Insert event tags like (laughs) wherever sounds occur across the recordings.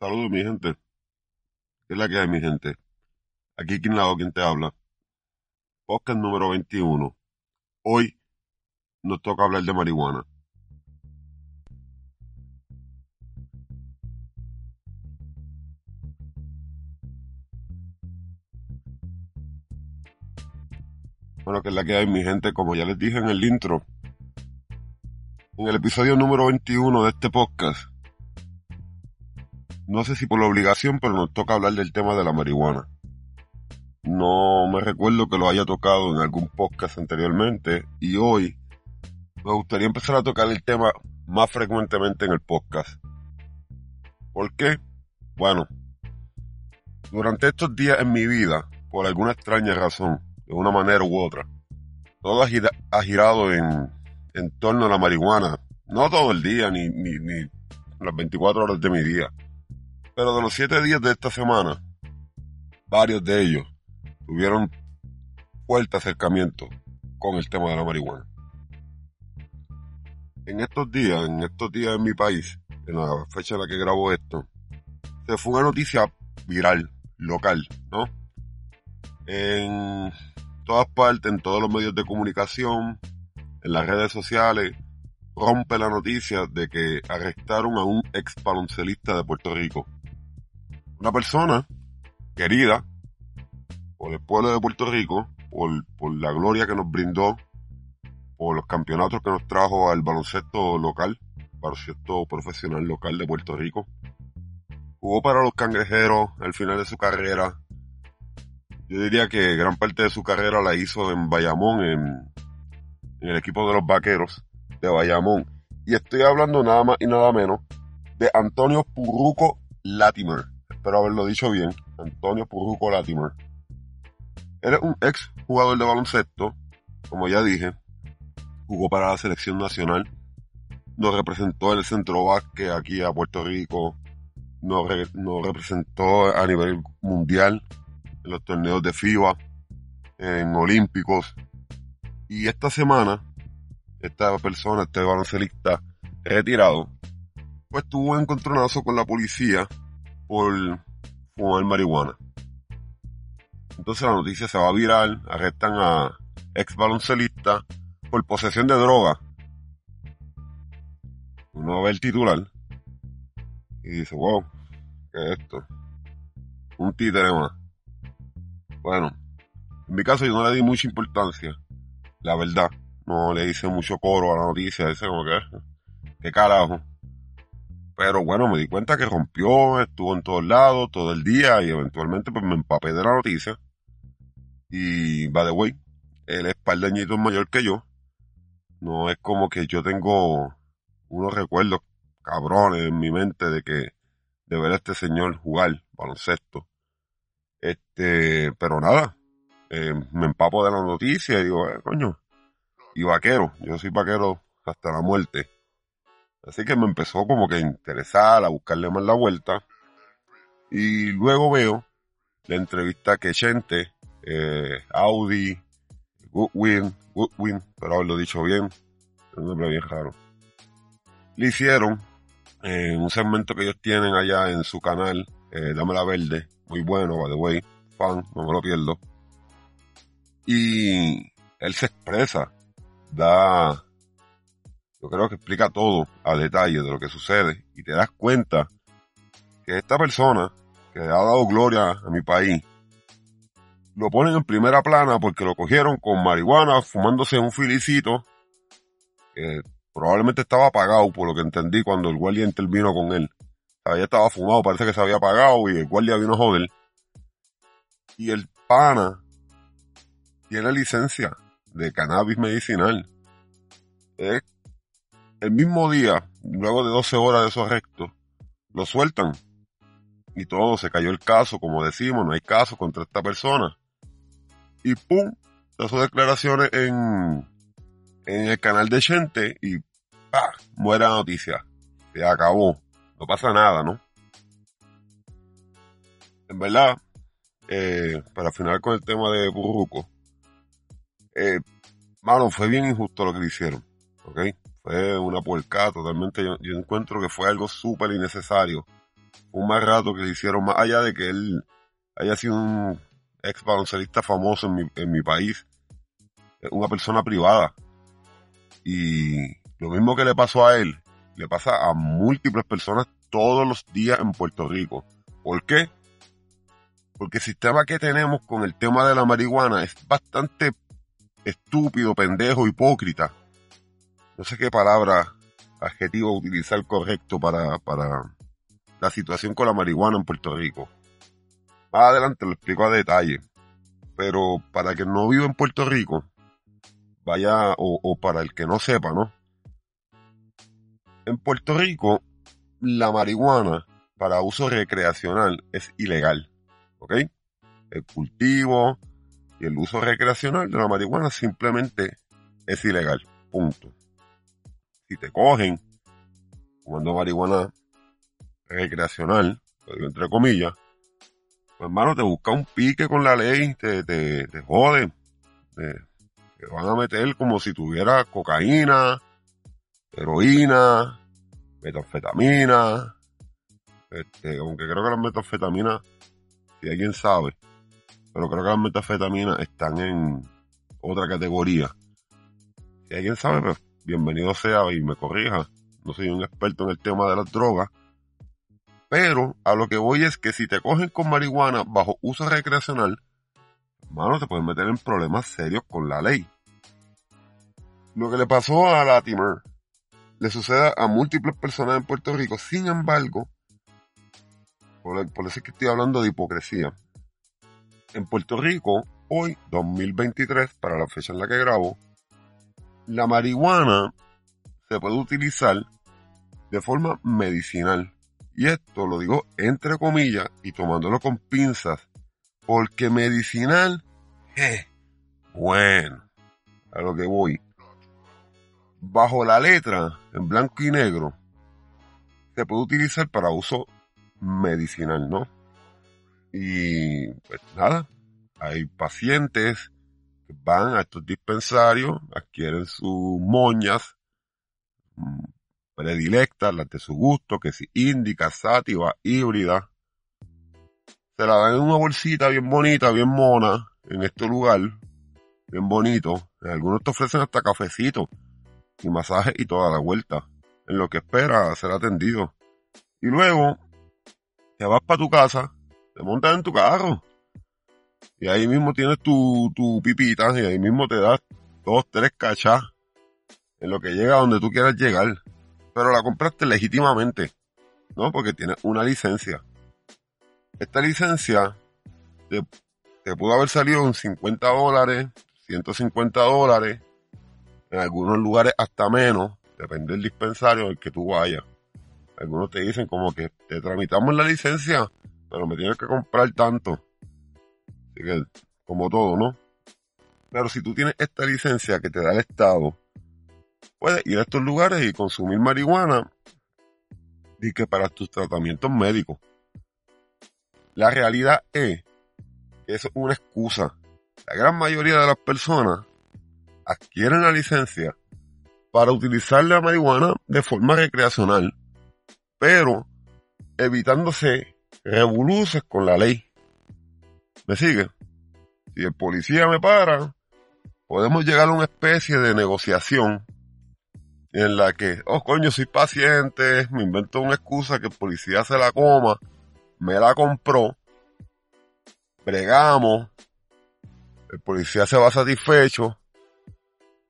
Saludos, mi gente. ¿Qué es la que hay, mi gente? Aquí, quien lado, quien te habla. Podcast número 21. Hoy nos toca hablar de marihuana. Bueno, que es la que hay, mi gente, como ya les dije en el intro, en el episodio número 21 de este podcast, no sé si por la obligación, pero nos toca hablar del tema de la marihuana. No me recuerdo que lo haya tocado en algún podcast anteriormente y hoy me gustaría empezar a tocar el tema más frecuentemente en el podcast. ¿Por qué? Bueno, durante estos días en mi vida, por alguna extraña razón, de una manera u otra, todo ha, girado en, torno a la marihuana. No todo el día, ni, ni las 24 horas de mi día pero de los siete días de esta semana, varios de ellos tuvieron fuerte acercamiento con el tema de la marihuana. En estos días, en estos días en mi país, en la fecha en la que grabo esto, se fue una noticia viral, local, ¿no? En todas partes, en todos los medios de comunicación, en las redes sociales, rompe la noticia de que arrestaron a un ex baloncelista de Puerto Rico, una persona querida por el pueblo de Puerto Rico, por, por la gloria que nos brindó, por los campeonatos que nos trajo al baloncesto local, baloncesto profesional local de Puerto Rico. Jugó para los cangrejeros al final de su carrera. Yo diría que gran parte de su carrera la hizo en Bayamón, en, en el equipo de los vaqueros de Bayamón. Y estoy hablando nada más y nada menos de Antonio Purruco Latimer espero haberlo dicho bien, Antonio Purruco Latimer. Él es un ex jugador de baloncesto, como ya dije, jugó para la selección nacional, nos representó en el centro básquet aquí a Puerto Rico, nos, nos representó a nivel mundial en los torneos de FIBA, en Olímpicos. Y esta semana, esta persona, este baloncelista retirado, pues tuvo un encontronazo con la policía por fumar marihuana. Entonces la noticia se va a viral, arrestan a ex baloncelista por posesión de droga. Uno ve el titular y dice, wow, ¿qué es esto? Un títere más. Bueno, en mi caso yo no le di mucha importancia, la verdad. No le hice mucho coro a la noticia, ese como que, ¿qué carajo? Pero bueno, me di cuenta que rompió, estuvo en todos lados, todo el día, y eventualmente pues me empapé de la noticia. Y, by the way, él es par mayor que yo. No es como que yo tengo unos recuerdos cabrones en mi mente de que de ver a este señor jugar baloncesto. Este, pero nada, eh, me empapo de la noticia y digo, eh, coño, y vaquero, yo soy vaquero hasta la muerte. Así que me empezó como que a interesar, a buscarle más la vuelta. Y luego veo la entrevista que Chente, eh, Audi, Goodwin, Goodwin, pero haberlo dicho bien, es un nombre bien raro. Le hicieron en un segmento que ellos tienen allá en su canal, eh, Dame la Verde, muy bueno, by the way, fan, no me lo pierdo. Y él se expresa, da yo creo que explica todo a detalle de lo que sucede y te das cuenta que esta persona que ha dado gloria a mi país lo ponen en primera plana porque lo cogieron con marihuana, fumándose un filicito que probablemente estaba apagado por lo que entendí cuando el guardia intervino con él. Ya estaba fumado, parece que se había apagado y el guardia vino a joder. Y el pana tiene licencia de cannabis medicinal. Es el mismo día, luego de 12 horas de su arresto, lo sueltan. Y todo, se cayó el caso, como decimos, no hay caso contra esta persona. Y pum, hizo declaraciones en, en el canal de Gente y ¡pah! muere la noticia. Se acabó. No pasa nada, ¿no? En verdad, eh, para final con el tema de Burruco, eh, mano, fue bien injusto lo que le hicieron, ¿ok? Fue una puerca totalmente. Yo, encuentro que fue algo súper innecesario un más rato que le hicieron, más allá de que él haya sido un ex baloncelista famoso en mi, en mi país, una persona privada. Y lo mismo que le pasó a él, le pasa a múltiples personas todos los días en Puerto Rico. ¿Por qué? Porque el sistema que tenemos con el tema de la marihuana es bastante estúpido, pendejo, hipócrita. No sé qué palabra, adjetivo utilizar correcto para, para la situación con la marihuana en Puerto Rico. Más adelante lo explico a detalle. Pero para que no viva en Puerto Rico, vaya, o, o para el que no sepa, ¿no? En Puerto Rico, la marihuana para uso recreacional es ilegal. ¿ok? El cultivo y el uso recreacional de la marihuana simplemente es ilegal, punto. Si te cogen fumando marihuana recreacional, entre comillas, pues hermano, te busca un pique con la ley, te, te, te jode, te, van a meter como si tuviera cocaína, heroína, metanfetamina, este, aunque creo que las metanfetaminas si alguien sabe. Pero creo que las metafetaminas están en otra categoría. Si alguien sabe, pues bienvenido sea y me corrija. No soy un experto en el tema de las drogas. Pero a lo que voy es que si te cogen con marihuana bajo uso recreacional, hermano, te pueden meter en problemas serios con la ley. Lo que le pasó a Latimer le sucede a múltiples personas en Puerto Rico. Sin embargo, por, eso es que estoy hablando de hipocresía. En Puerto Rico, hoy, 2023, para la fecha en la que grabo, la marihuana se puede utilizar de forma medicinal. Y esto lo digo entre comillas y tomándolo con pinzas. Porque medicinal, eh, bueno, a lo que voy. Bajo la letra, en blanco y negro, se puede utilizar para uso medicinal, ¿no? Y pues nada, hay pacientes van a estos dispensarios, adquieren sus moñas mm, predilectas, las de su gusto, que si indica, sátiva, híbrida. Se la dan en una bolsita bien bonita, bien mona, en este lugar, bien bonito. Algunos te ofrecen hasta cafecito y masaje y toda la vuelta, en lo que espera ser atendido. Y luego te vas para tu casa, te montas en tu carro. Y ahí mismo tienes tu, tu pipita y ahí mismo te das dos, tres cachas en lo que llega a donde tú quieras llegar. Pero la compraste legítimamente, ¿no? Porque tienes una licencia. Esta licencia te, te pudo haber salido en 50 dólares, 150 dólares, en algunos lugares hasta menos, depende del dispensario al que tú vayas. Algunos te dicen como que te tramitamos la licencia, pero me tienes que comprar tanto. Así que, como todo, ¿no? Pero si tú tienes esta licencia que te da el Estado, puedes ir a estos lugares y consumir marihuana y que para tus tratamientos médicos. La realidad es que eso es una excusa. La gran mayoría de las personas adquieren la licencia para utilizar la marihuana de forma recreacional pero evitándose revoluces con la ley. ¿Me sigue? Si el policía me para, podemos llegar a una especie de negociación en la que, oh coño, soy paciente, me invento una excusa que el policía se la coma, me la compró, bregamos, el policía se va satisfecho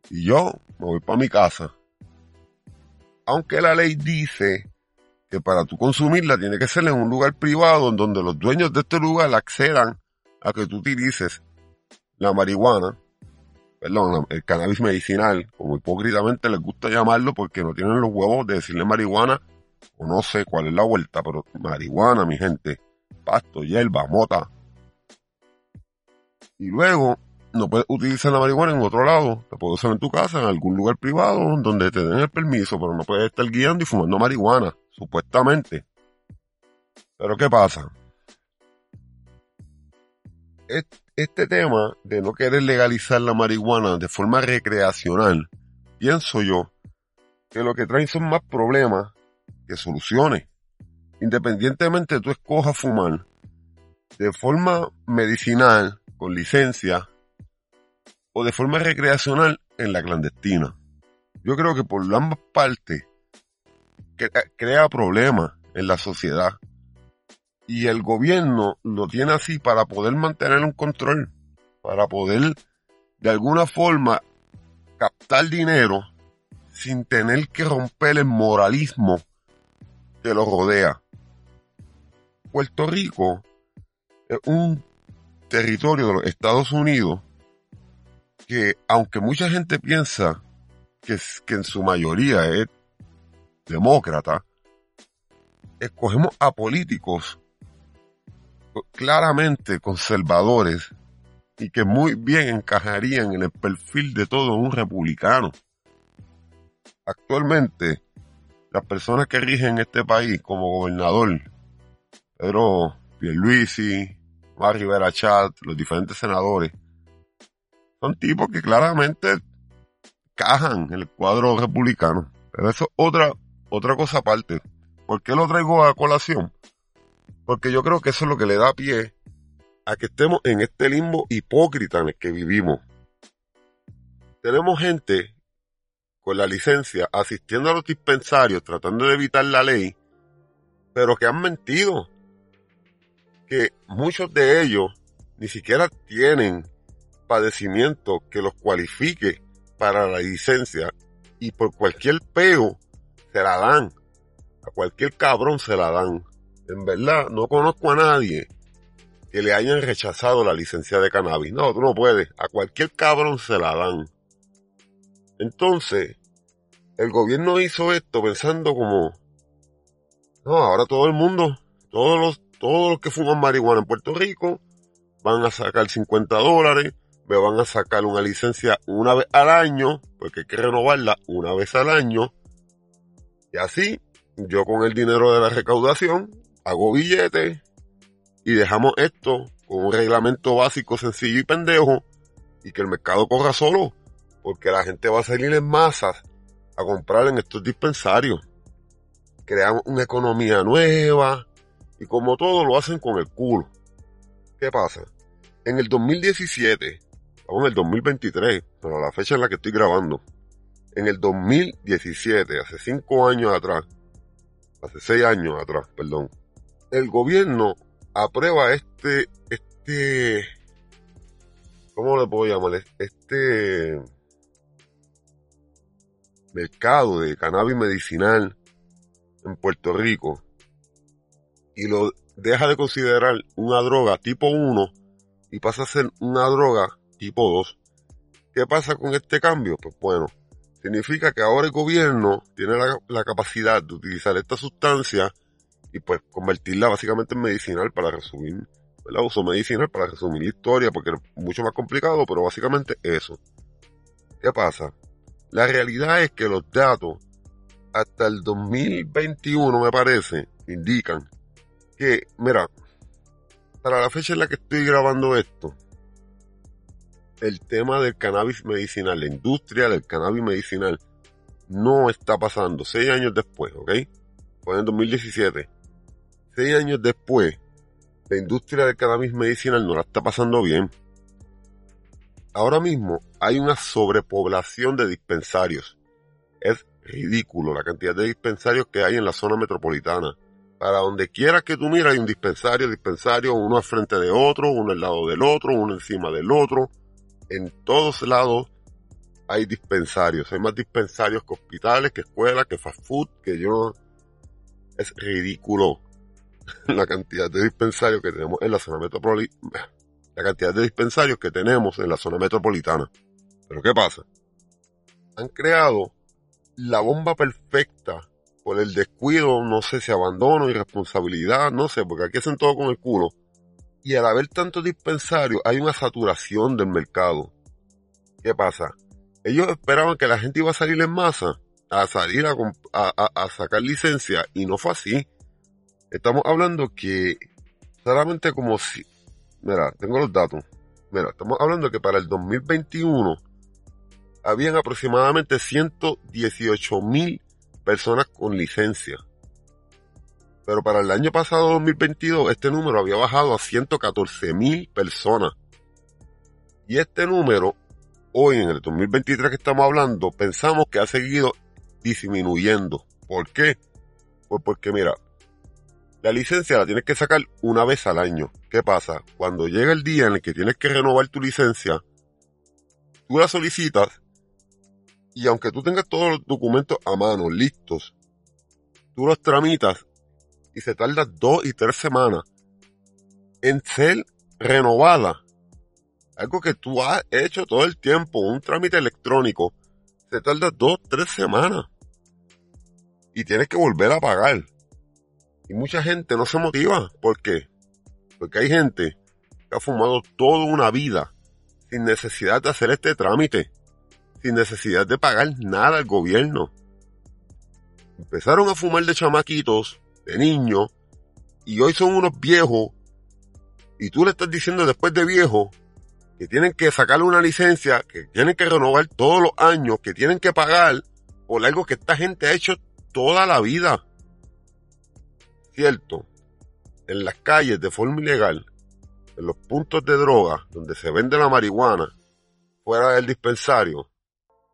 y yo me voy para mi casa. Aunque la ley dice que para tú consumirla tiene que ser en un lugar privado en donde los dueños de este lugar accedan a que tú utilices la marihuana, perdón, el cannabis medicinal, como hipócritamente les gusta llamarlo porque no tienen los huevos de decirle marihuana o no sé cuál es la vuelta, pero marihuana, mi gente, pasto, hierba, mota. Y luego no puedes utilizar la marihuana en otro lado. La puedes usar en tu casa, en algún lugar privado, donde te den el permiso, pero no puedes estar guiando y fumando marihuana, supuestamente. Pero ¿qué pasa? Este tema de no querer legalizar la marihuana de forma recreacional, pienso yo que lo que trae son más problemas que soluciones. independientemente tú escojas fumar de forma medicinal, con licencia, o de forma recreacional en la clandestina. Yo creo que por ambas partes crea problemas en la sociedad. Y el gobierno lo tiene así para poder mantener un control, para poder de alguna forma captar dinero sin tener que romper el moralismo que lo rodea. Puerto Rico es un territorio de los Estados Unidos que, aunque mucha gente piensa que, que en su mayoría es demócrata, escogemos a políticos claramente conservadores y que muy bien encajarían en el perfil de todo un republicano. Actualmente, las personas que rigen este país como gobernador, Pedro Pierluisi, Mar Rivera Chat, los diferentes senadores, son tipos que claramente cajan en el cuadro republicano. Pero eso es otra, otra cosa aparte. ¿Por qué lo traigo a colación? Porque yo creo que eso es lo que le da pie a que estemos en este limbo hipócrita en el que vivimos. Tenemos gente con la licencia asistiendo a los dispensarios tratando de evitar la ley, pero que han mentido. Que muchos de ellos ni siquiera tienen padecimiento que los cualifique para la licencia y por cualquier peo se la dan. A cualquier cabrón se la dan. En verdad, no conozco a nadie que le hayan rechazado la licencia de cannabis. No, tú no puedes. A cualquier cabrón se la dan. Entonces, el gobierno hizo esto pensando como, no, ahora todo el mundo, todos los, todos los que fuman marihuana en Puerto Rico van a sacar 50 dólares, me van a sacar una licencia una vez al año, porque hay que renovarla una vez al año. Y así, yo con el dinero de la recaudación, hago billetes, y dejamos esto con un reglamento básico, sencillo y pendejo y que el mercado corra solo, porque la gente va a salir en masas a comprar en estos dispensarios. Creamos una economía nueva y como todo lo hacen con el culo. ¿Qué pasa? En el 2017, estamos en el 2023, pero la fecha en la que estoy grabando, en el 2017, hace cinco años atrás, hace seis años atrás, perdón, el gobierno aprueba este, este, ¿cómo le puedo llamar? Este mercado de cannabis medicinal en Puerto Rico y lo deja de considerar una droga tipo 1 y pasa a ser una droga tipo 2. ¿Qué pasa con este cambio? Pues bueno, significa que ahora el gobierno tiene la, la capacidad de utilizar esta sustancia y pues convertirla básicamente en medicinal para resumir, el Uso medicinal para resumir la historia porque es mucho más complicado, pero básicamente eso. ¿Qué pasa? La realidad es que los datos hasta el 2021 me parece indican que, mira, para la fecha en la que estoy grabando esto, el tema del cannabis medicinal, la industria del cannabis medicinal, no está pasando seis años después, ¿ok? Fue en 2017 seis años después, la industria del cannabis medicinal no la está pasando bien. Ahora mismo hay una sobrepoblación de dispensarios. Es ridículo la cantidad de dispensarios que hay en la zona metropolitana. Para donde quiera que tú mires hay un dispensario, dispensario, uno al frente de otro, uno al lado del otro, uno encima del otro. En todos lados hay dispensarios. Hay más dispensarios que hospitales, que escuelas, que fast food, que yo... Es ridículo (laughs) la cantidad de dispensarios que tenemos en la zona metropolitana. La cantidad de dispensarios que tenemos en la zona metropolitana. Pero ¿qué pasa? Han creado la bomba perfecta por el descuido, no sé si abandono, irresponsabilidad, no sé, porque aquí hacen todo con el culo. Y al haber tantos dispensarios, hay una saturación del mercado. ¿Qué pasa? Ellos esperaban que la gente iba a salir en masa, a salir a, a sacar licencia, y no fue así. Estamos hablando que solamente como si... Mira, tengo los datos. Mira, estamos hablando que para el 2021 habían aproximadamente 118 mil personas con licencia. Pero para el año pasado, 2022, este número había bajado a 114 mil personas. Y este número, hoy en el 2023 que estamos hablando, pensamos que ha seguido disminuyendo. ¿Por qué? Pues porque mira, la licencia la tienes que sacar una vez al año. ¿Qué pasa? Cuando llega el día en el que tienes que renovar tu licencia, tú la solicitas y aunque tú tengas todos los documentos a mano, listos, tú los tramitas y se tarda dos y tres semanas en ser renovada. Algo que tú has hecho todo el tiempo, un trámite electrónico, se tarda dos, tres semanas. Y tienes que volver a pagar. Y mucha gente no se motiva. ¿Por qué? Porque hay gente que ha fumado toda una vida sin necesidad de hacer este trámite, sin necesidad de pagar nada al gobierno. Empezaron a fumar de chamaquitos, de niños, y hoy son unos viejos, y tú le estás diciendo después de viejo que tienen que sacarle una licencia, que tienen que renovar todos los años, que tienen que pagar por algo que esta gente ha hecho toda la vida. En las calles de forma ilegal en los puntos de droga donde se vende la marihuana fuera del dispensario,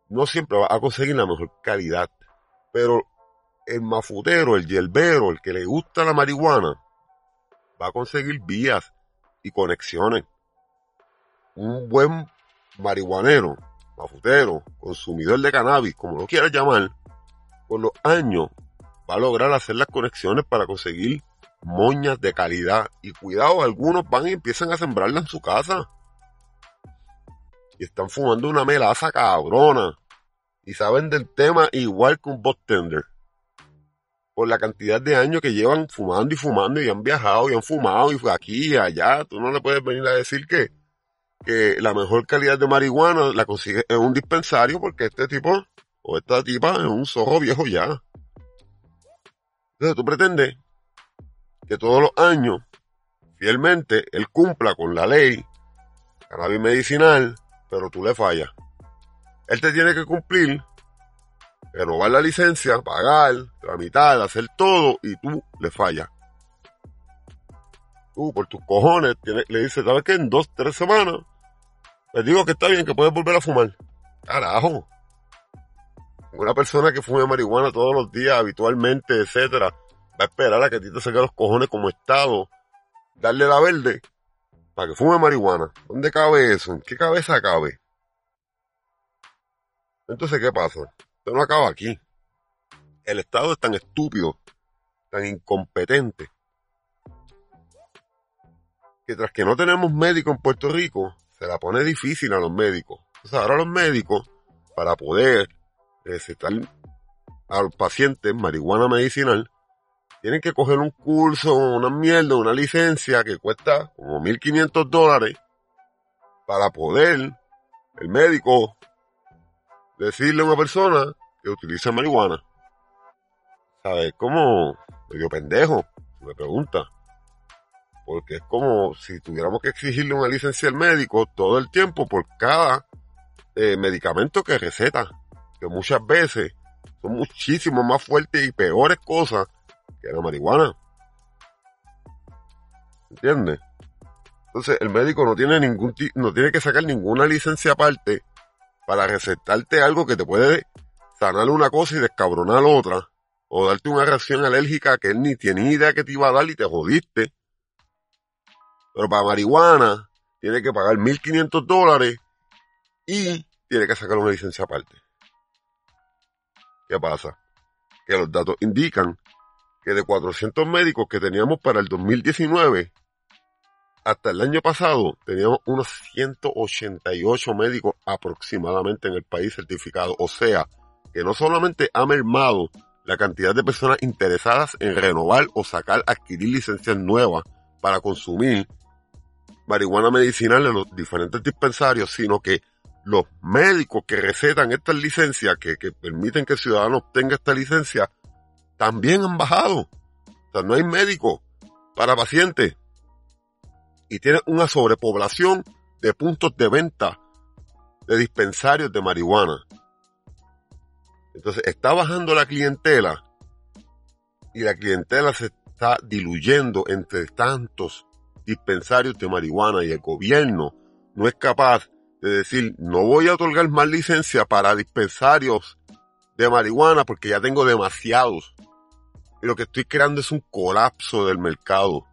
no siempre va a conseguir la mejor calidad. Pero el mafutero, el yerbero, el que le gusta la marihuana, va a conseguir vías y conexiones. Un buen marihuanero, mafutero, consumidor de cannabis, como lo quieras llamar, con los años va a lograr hacer las conexiones para conseguir moñas de calidad. Y cuidado, algunos van y empiezan a sembrarla en su casa. Y están fumando una melaza cabrona. Y saben del tema igual que un tender Por la cantidad de años que llevan fumando y fumando y han viajado y han fumado y aquí y allá. Tú no le puedes venir a decir que, que la mejor calidad de marihuana la consigue en un dispensario porque este tipo o esta tipa es un zorro viejo ya. Entonces tú pretendes que todos los años, fielmente, él cumpla con la ley, cannabis medicinal, pero tú le fallas. Él te tiene que cumplir, renovar la licencia, pagar, tramitar, hacer todo, y tú le fallas. Tú, por tus cojones, le dices, ¿sabes qué? En dos, tres semanas, les digo que está bien, que puedes volver a fumar. Carajo. Una persona que fume marihuana todos los días, habitualmente, etcétera, va a esperar a que a ti te saque los cojones como Estado, darle la verde para que fume marihuana. ¿Dónde cabe eso? ¿En qué cabeza cabe? Entonces, ¿qué pasa? Esto no acaba aquí. El Estado es tan estúpido, tan incompetente, que tras que no tenemos médicos en Puerto Rico, se la pone difícil a los médicos. Entonces ahora los médicos, para poder recetar al paciente marihuana medicinal, tienen que coger un curso, una mierda, una licencia que cuesta como 1.500 dólares para poder el médico decirle a una persona que utiliza marihuana. ¿Sabes? Como medio pendejo, me pregunta. Porque es como si tuviéramos que exigirle una licencia al médico todo el tiempo por cada eh, medicamento que receta. Que muchas veces son muchísimo más fuertes y peores cosas que la marihuana. ¿Entiendes? Entonces el médico no tiene ningún no tiene que sacar ninguna licencia aparte para recetarte algo que te puede sanar una cosa y descabronar otra. O darte una reacción alérgica que él ni tiene idea que te iba a dar y te jodiste. Pero para marihuana tiene que pagar 1.500 dólares y tiene que sacar una licencia aparte. ¿Qué pasa? Que los datos indican que de 400 médicos que teníamos para el 2019, hasta el año pasado teníamos unos 188 médicos aproximadamente en el país certificados. O sea, que no solamente ha mermado la cantidad de personas interesadas en renovar o sacar, adquirir licencias nuevas para consumir marihuana medicinal en los diferentes dispensarios, sino que los médicos que recetan estas licencias, que, permiten que el ciudadano obtenga esta licencia, también han bajado. O sea, no hay médico para pacientes. Y tiene una sobrepoblación de puntos de venta de dispensarios de marihuana. Entonces está bajando la clientela y la clientela se está diluyendo entre tantos dispensarios de marihuana y el gobierno no es capaz de decir, no voy a otorgar más licencia para dispensarios de marihuana porque ya tengo demasiados. Y lo que estoy creando es un colapso del mercado.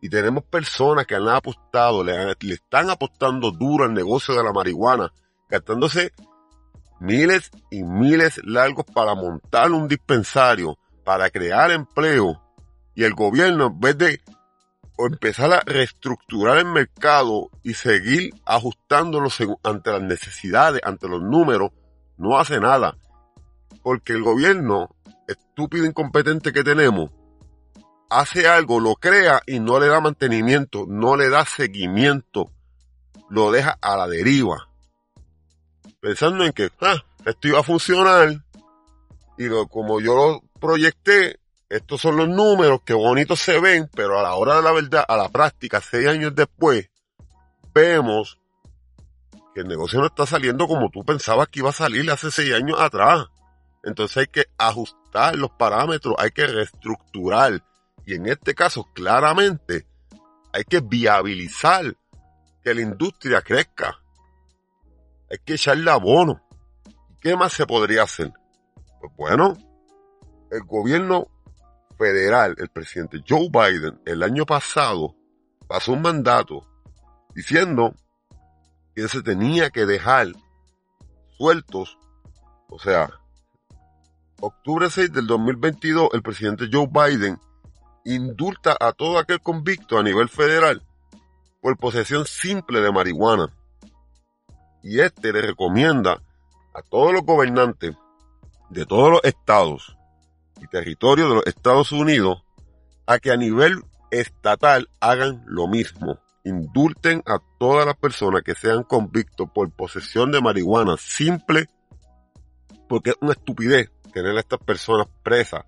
Y tenemos personas que han apostado, le, le están apostando duro al negocio de la marihuana, gastándose miles y miles largos para montar un dispensario, para crear empleo. Y el gobierno, en vez de empezar a reestructurar el mercado y seguir ajustándolo ante las necesidades, ante los números, no hace nada. Porque el gobierno, estúpido e incompetente que tenemos, hace algo, lo crea y no le da mantenimiento, no le da seguimiento, lo deja a la deriva. Pensando en que, ah, esto iba a funcionar y lo, como yo lo proyecté, estos son los números que bonitos se ven, pero a la hora de la verdad, a la práctica, seis años después, vemos que el negocio no está saliendo como tú pensabas que iba a salir hace seis años atrás. Entonces hay que ajustar los parámetros, hay que reestructurar. Y en este caso, claramente, hay que viabilizar que la industria crezca. Hay que echarle abono. ¿Qué más se podría hacer? Pues bueno, el gobierno federal, el presidente Joe Biden, el año pasado pasó un mandato diciendo que se tenía que dejar sueltos, o sea, octubre 6 del 2022, el presidente Joe Biden indulta a todo aquel convicto a nivel federal por posesión simple de marihuana. Y este le recomienda a todos los gobernantes de todos los estados y territorios de los Estados Unidos a que a nivel estatal hagan lo mismo. Indulten a todas las personas que sean convictos por posesión de marihuana simple, porque es una estupidez tener a estas personas presas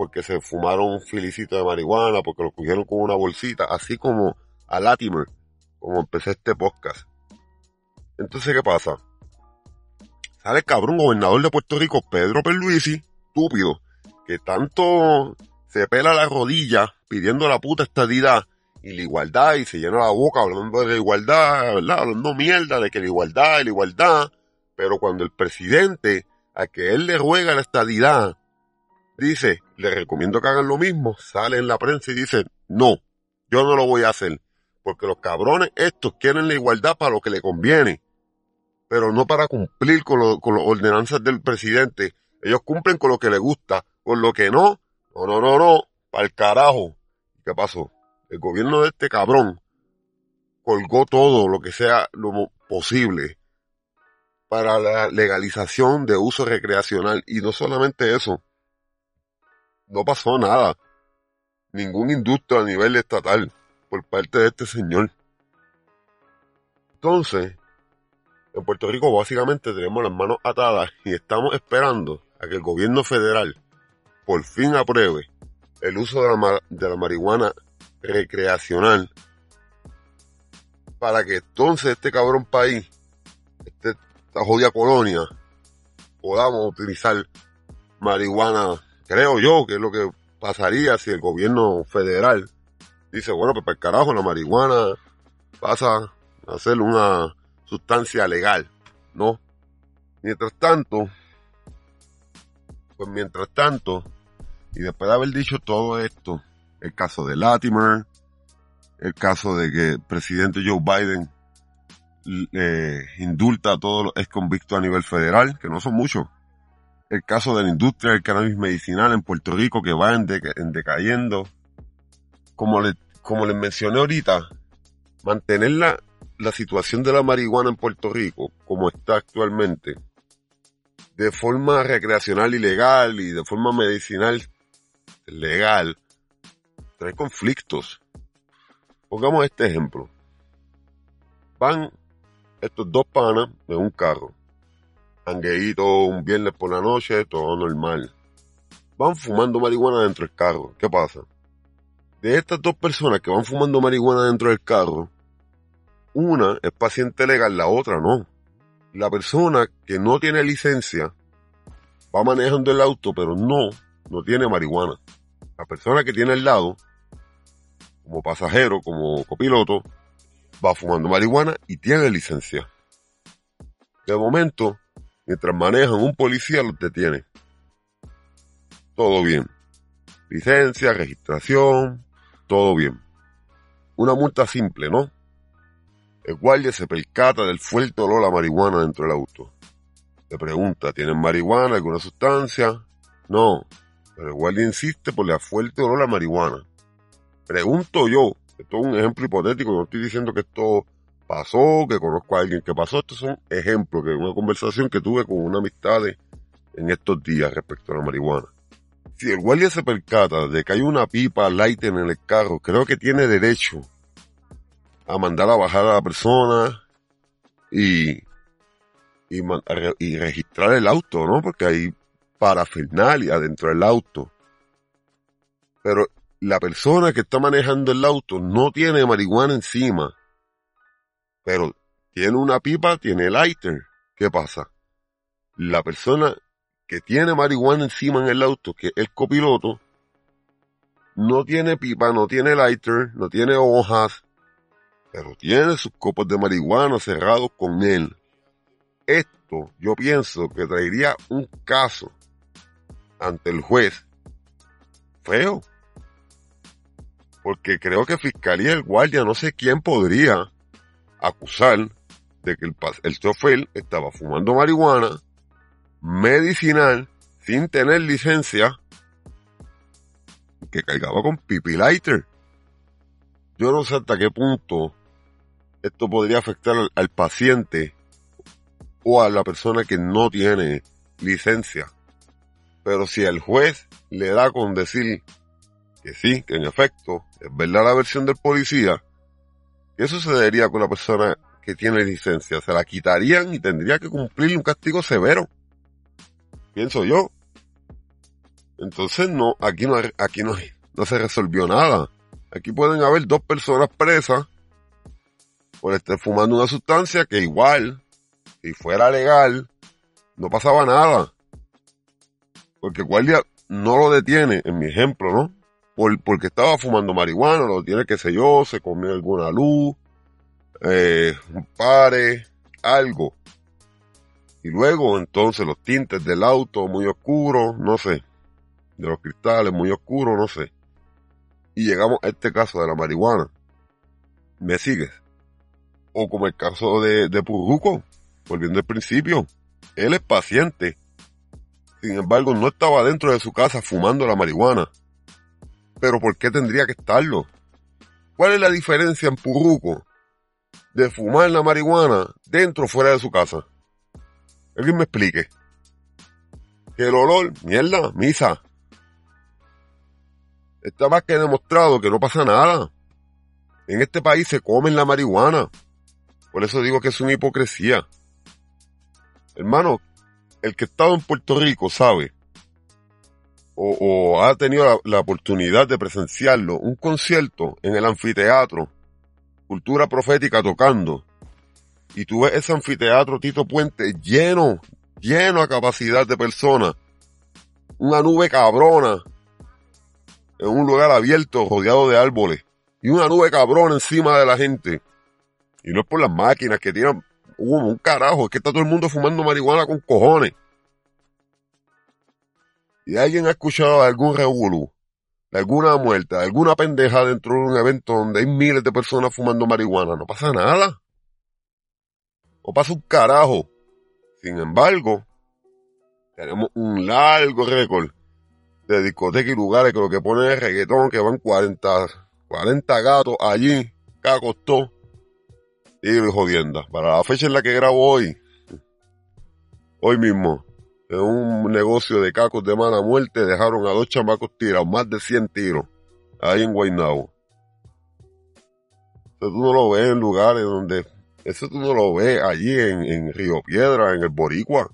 porque se fumaron un filicito de marihuana, porque lo cogieron con una bolsita, así como a Latimer, como empecé este podcast. Entonces, ¿qué pasa? Sale cabrón gobernador de Puerto Rico, Pedro Perluisi, estúpido, que tanto se pela la rodilla pidiendo la puta estadidad y la igualdad y se llena la boca hablando de la igualdad, ¿verdad? Hablando mierda de que la igualdad la igualdad, pero cuando el presidente a que él le ruega la estadidad dice, le recomiendo que hagan lo mismo, sale en la prensa y dice, no, yo no lo voy a hacer, porque los cabrones estos quieren la igualdad para lo que le conviene, pero no para cumplir con, lo, con las ordenanzas del presidente. Ellos cumplen con lo que les gusta, con lo que no, no, no, no, no, para el carajo. ¿Qué pasó? El gobierno de este cabrón colgó todo lo que sea lo posible para la legalización de uso recreacional. Y no solamente eso, no pasó nada. Ningún industria a nivel estatal por parte de este señor. Entonces, en Puerto Rico básicamente tenemos las manos atadas y estamos esperando a que el gobierno federal por fin apruebe el uso de la, de la marihuana recreacional para que entonces este cabrón país, este, esta jodida colonia, podamos utilizar marihuana, creo yo, que es lo que pasaría si el gobierno federal dice, bueno, pues para el carajo, la marihuana pasa a ser una sustancia legal, ¿no? Mientras tanto, pues mientras tanto, y después de haber dicho todo esto, el caso de Latimer, el caso de que el presidente Joe Biden eh, indulta a todos los ex convictos a nivel federal, que no son muchos. El caso de la industria del cannabis medicinal en Puerto Rico que va en, decayendo. Como, le, como les mencioné ahorita, mantener la, la situación de la marihuana en Puerto Rico como está actualmente, de forma recreacional y legal y de forma medicinal legal trae conflictos. Pongamos este ejemplo. Van estos dos panas en un carro. Angueíto un viernes por la noche, todo normal. Van fumando marihuana dentro del carro. ¿Qué pasa? De estas dos personas que van fumando marihuana dentro del carro, una es paciente legal, la otra no. La persona que no tiene licencia va manejando el auto, pero no, no tiene marihuana. la persona que tiene al lado, como pasajero, como copiloto, va fumando marihuana y tiene licencia. De momento, mientras manejan, un policía los detiene. Todo bien. Licencia, registración, todo bien. Una multa simple, ¿no? El guardia se percata del fuerte olor a marihuana dentro del auto. Le pregunta, ¿tienen marihuana, alguna sustancia? No, pero el guardia insiste por la fuerte olor a marihuana. Pregunto yo, esto es un ejemplo hipotético, no estoy diciendo que esto pasó, que conozco a alguien que pasó, estos son ejemplos de una conversación que tuve con una amistad en estos días respecto a la marihuana. Si el guardia se percata de que hay una pipa light en el carro, creo que tiene derecho a mandar a bajar a la persona y, y registrar el auto, ¿no? Porque hay parafernalia dentro del auto. Pero la persona que está manejando el auto no tiene marihuana encima, pero tiene una pipa, tiene lighter. ¿Qué pasa? La persona que tiene marihuana encima en el auto, que es el copiloto, no tiene pipa, no tiene lighter, no tiene hojas, pero tiene sus copos de marihuana cerrados con él. Esto yo pienso que traería un caso ante el juez feo. Porque creo que Fiscalía el Guardia, no sé quién podría acusar de que el, el chofer estaba fumando marihuana medicinal sin tener licencia que cargaba con pipi lighter. Yo no sé hasta qué punto esto podría afectar al paciente o a la persona que no tiene licencia. Pero si el juez le da con decir que sí, que en efecto es verdad la versión del policía, ¿qué sucedería con la persona que tiene licencia? Se la quitarían y tendría que cumplir un castigo severo. Pienso yo. Entonces no, aquí no, aquí no, no se resolvió nada. Aquí pueden haber dos personas presas por estar fumando una sustancia que igual, si fuera legal, no pasaba nada. Porque guardia no lo detiene, en mi ejemplo, ¿no? Por, porque estaba fumando marihuana, lo tiene, qué sé yo, se comió alguna luz, eh, un pare, algo. Y luego, entonces, los tintes del auto muy oscuros, no sé. De los cristales muy oscuros, no sé. Y llegamos a este caso de la marihuana. ¿Me sigues? O como el caso de, de Purruco, volviendo al principio. Él es paciente sin embargo, no estaba dentro de su casa fumando la marihuana. Pero ¿por qué tendría que estarlo? ¿Cuál es la diferencia en Purruco de fumar la marihuana dentro o fuera de su casa? Alguien me explique. Que el olor, mierda, misa. Está más que demostrado que no pasa nada. En este país se comen la marihuana. Por eso digo que es una hipocresía. Hermano, el que ha estado en Puerto Rico sabe, o, ha tenido la, oportunidad de presenciarlo, un concierto en el anfiteatro, cultura profética tocando, y tú ves ese anfiteatro Tito Puente lleno, lleno a capacidad de personas, una nube cabrona, en un lugar abierto, rodeado de árboles, y una nube cabrona encima de la gente. Y no es por las máquinas que tiran un carajo, es que está todo el mundo fumando marihuana con cojones. Y alguien ha escuchado algún revolú, alguna muerte, alguna pendeja dentro de un evento donde hay miles de personas fumando marihuana, no pasa nada. No pasa un carajo. Sin embargo, tenemos un largo récord de discotecas y lugares que lo que ponen es reggaetón, que van 40, 40 gatos allí, costó y jodienda. Para la fecha en la que grabo hoy, hoy mismo, en un negocio de cacos de mala muerte, dejaron a dos chamacos tirados, más de 100 tiros, ahí en Guaynabo. Eso tú no lo ves en lugares donde, eso tú no lo ves allí en, en Río Piedra, en el Boricua.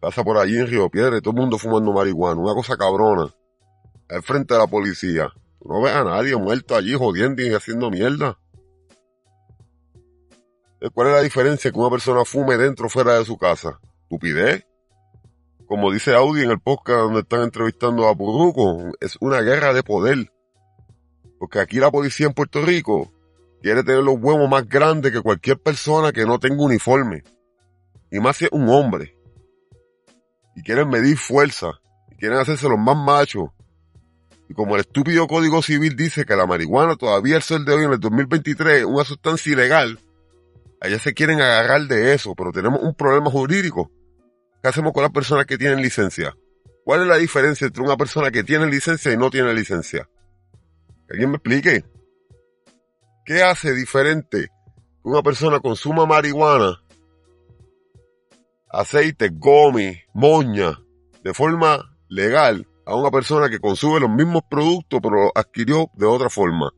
Pasa por allí en Río Piedra y todo el mundo fumando marihuana, una cosa cabrona. Al frente de la policía. no ves a nadie muerto allí jodiendo y haciendo mierda. ¿Cuál es la diferencia que una persona fume dentro o fuera de su casa? Estupidez. como dice Audi en el podcast donde están entrevistando a Puruco, es una guerra de poder. Porque aquí la policía en Puerto Rico quiere tener los huevos más grandes que cualquier persona que no tenga uniforme. Y más si es un hombre. Y quieren medir fuerza. Y quieren hacerse los más machos. Y como el estúpido Código Civil dice que la marihuana todavía el de hoy en el 2023 es una sustancia ilegal, allá se quieren agarrar de eso, pero tenemos un problema jurídico. ¿Qué hacemos con las personas que tienen licencia? ¿Cuál es la diferencia entre una persona que tiene licencia y no tiene licencia? Que alguien me explique. ¿Qué hace diferente que una persona consuma marihuana, aceite, gomi, moña, de forma legal a una persona que consume los mismos productos pero los adquirió de otra forma?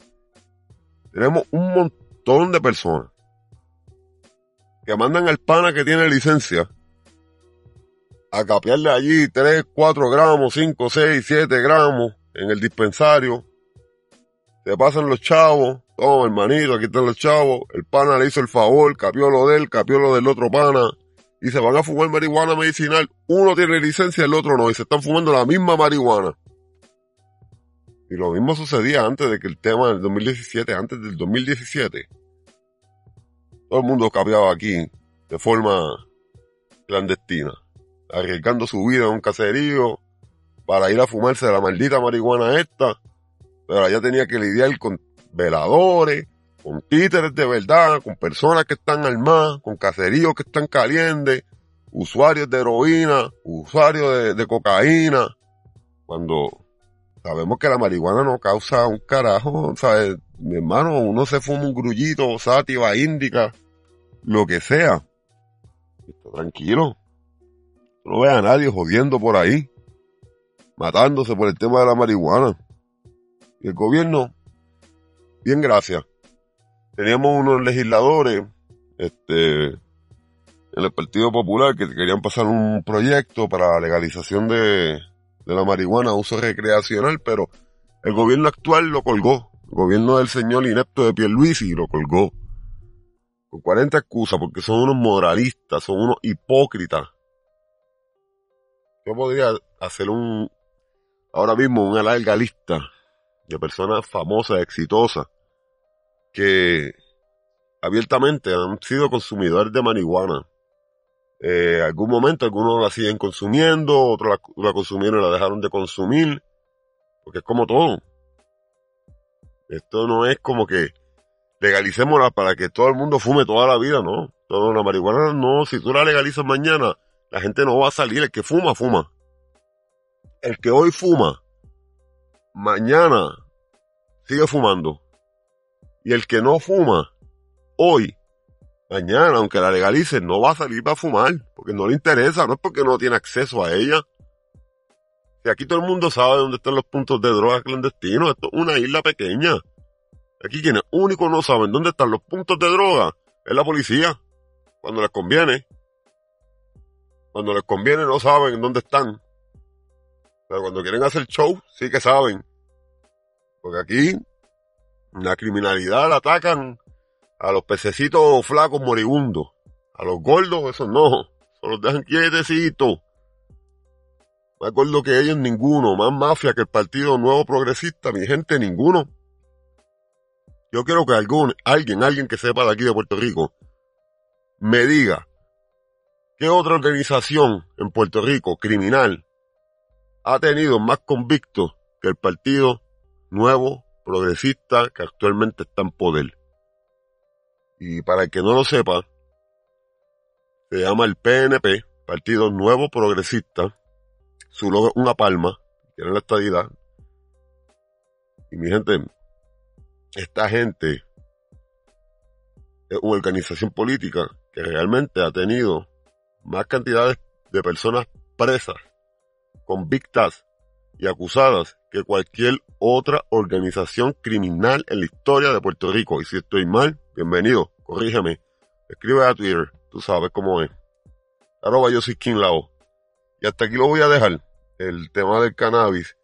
Tenemos un montón de personas que mandan al pana que tiene licencia a capearle allí 3, 4 gramos, 5, 6, 7 gramos en el dispensario. Se pasan los chavos, toma hermanito, aquí están los chavos, el pana le hizo el favor, capió lo de él, capió lo del otro pana, y se van a fumar marihuana medicinal. Uno tiene licencia, el otro no, y se están fumando la misma marihuana. Y lo mismo sucedía antes de que el tema del 2017, antes del 2017. Todo el mundo capeaba aquí de forma clandestina, arriesgando su vida en un caserío para ir a fumarse la maldita marihuana esta. Pero allá tenía que lidiar con veladores, con títeres de verdad, con personas que están armadas, con caseríos que están calientes, usuarios de heroína, usuarios de, cocaína. Cuando sabemos que la marihuana no causa un carajo, ¿sabes? Mi hermano, uno se fuma un grullito, sátiva, índica, lo que sea. tranquilo. No ve a nadie jodiendo por ahí, matándose por el tema de la marihuana. Y el gobierno bien gracias. Teníamos unos legisladores, este, en el Partido Popular que querían pasar un proyecto para la legalización de, la marihuana a uso recreacional, pero el gobierno actual lo colgó. Gobierno del señor inepto de Pierluisi lo colgó. Con 40 excusas, porque son unos moralistas, son unos hipócritas. Yo podría hacer un, ahora mismo una larga lista de personas famosas, exitosas, que abiertamente han sido consumidores de marihuana. Eh, algún momento algunos la siguen consumiendo, otros la, consumieron y la dejaron de consumir, porque es como todo. Esto no es como que legalicémosla para que todo el mundo fume toda la vida, no. Todo, la marihuana no, si tú la legalizas mañana, la gente no va a salir, el que fuma, fuma. El que hoy fuma, mañana sigue fumando. Y el que no fuma hoy, mañana, aunque la legalice, no va a salir para fumar, porque no le interesa, no es porque no tiene acceso a ella. Si aquí todo el mundo sabe dónde están los puntos de droga clandestinos, esto es una isla pequeña. Aquí quienes únicos no saben dónde están los puntos de droga es la policía, cuando les conviene. Cuando les conviene no saben dónde están. Pero cuando quieren hacer show, sí que saben. Porque aquí la criminalidad la atacan a los pececitos flacos moribundos. A los gordos, esos no. Se los dejan quietecitos. Más gordo que ellos, ninguno. Más mafia que el Partido Nuevo Progresista, mi gente, ninguno. Yo quiero que algún, alguien, alguien que sepa de aquí de Puerto Rico, me diga qué otra organización en Puerto Rico criminal ha tenido más convictos que el Partido Nuevo progresista que actualmente está en poder. Y para el que no lo sepa, se llama el PNP, Partido Nuevo Progresista, su logo es una palma, tiene la estadidad. Y mi gente, esta gente es una organización política que realmente ha tenido más cantidades de personas presas, convictas y acusadas que cualquier otra organización criminal en la historia de Puerto Rico. Y si estoy mal, bienvenido, corrígeme. Escribe a Twitter, tú sabes cómo es. Arroba yo soy King Lao. Y hasta aquí lo voy a dejar. El tema del cannabis.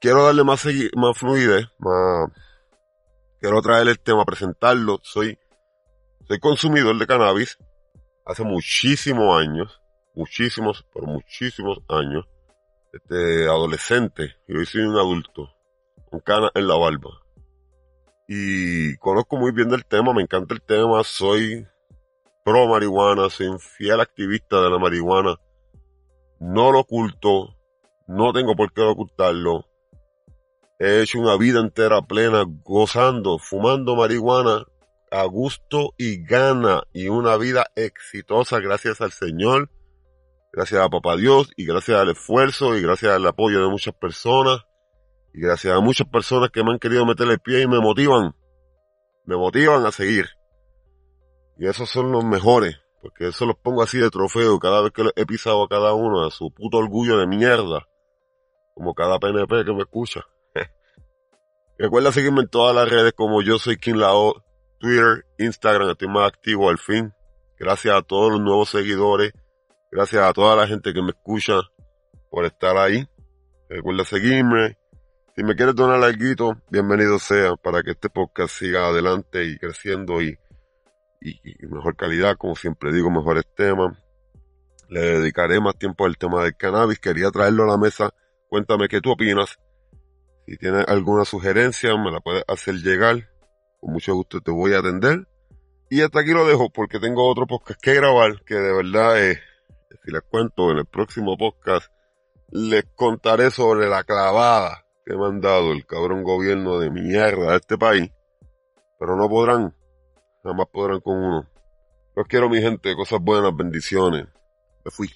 Quiero darle más, más fluidez, más... Quiero traer el tema, presentarlo. Soy, soy consumidor de cannabis hace muchísimos años. muchísimos, por muchísimos años, este adolescente, y hoy soy un adulto, con cana en la barba. Y conozco muy bien del tema, me encanta el tema, soy pro marihuana, soy un fiel activista de la marihuana, no lo oculto, no tengo por qué ocultarlo. He hecho una vida entera plena gozando, fumando marihuana a gusto y gana y una vida exitosa gracias al Señor, gracias a Papá Dios y gracias al esfuerzo y gracias al apoyo de muchas personas y gracias a muchas personas que me han querido meter el pie y me motivan, me motivan a seguir. Y esos son los mejores, porque eso los pongo así de trofeo cada vez que he pisado a cada uno a su puto orgullo de mierda, como cada PNP que me escucha. (laughs) Recuerda seguirme en todas las redes como yo soy King Lao, Twitter, Instagram, estoy más activo al fin. Gracias a todos los nuevos seguidores, gracias a toda la gente que me escucha por estar ahí. Recuerda seguirme. Si me quieres donar algo, bienvenido sea para que este podcast siga adelante y creciendo y, y, mejor calidad, como siempre digo, mejores temas. Le dedicaré más tiempo al tema del cannabis. Quería traerlo a la mesa. Cuéntame qué tú opinas si tienes alguna sugerencia, me la puedes hacer llegar. Con mucho gusto te voy a atender. Y hasta aquí lo dejo porque tengo otro podcast que grabar que de verdad es, si les cuento en el próximo podcast, les contaré sobre la clavada que me han dado el cabrón gobierno de mierda de este país. Pero no podrán, jamás podrán con uno. Los quiero mi gente, cosas buenas, bendiciones. Me fui.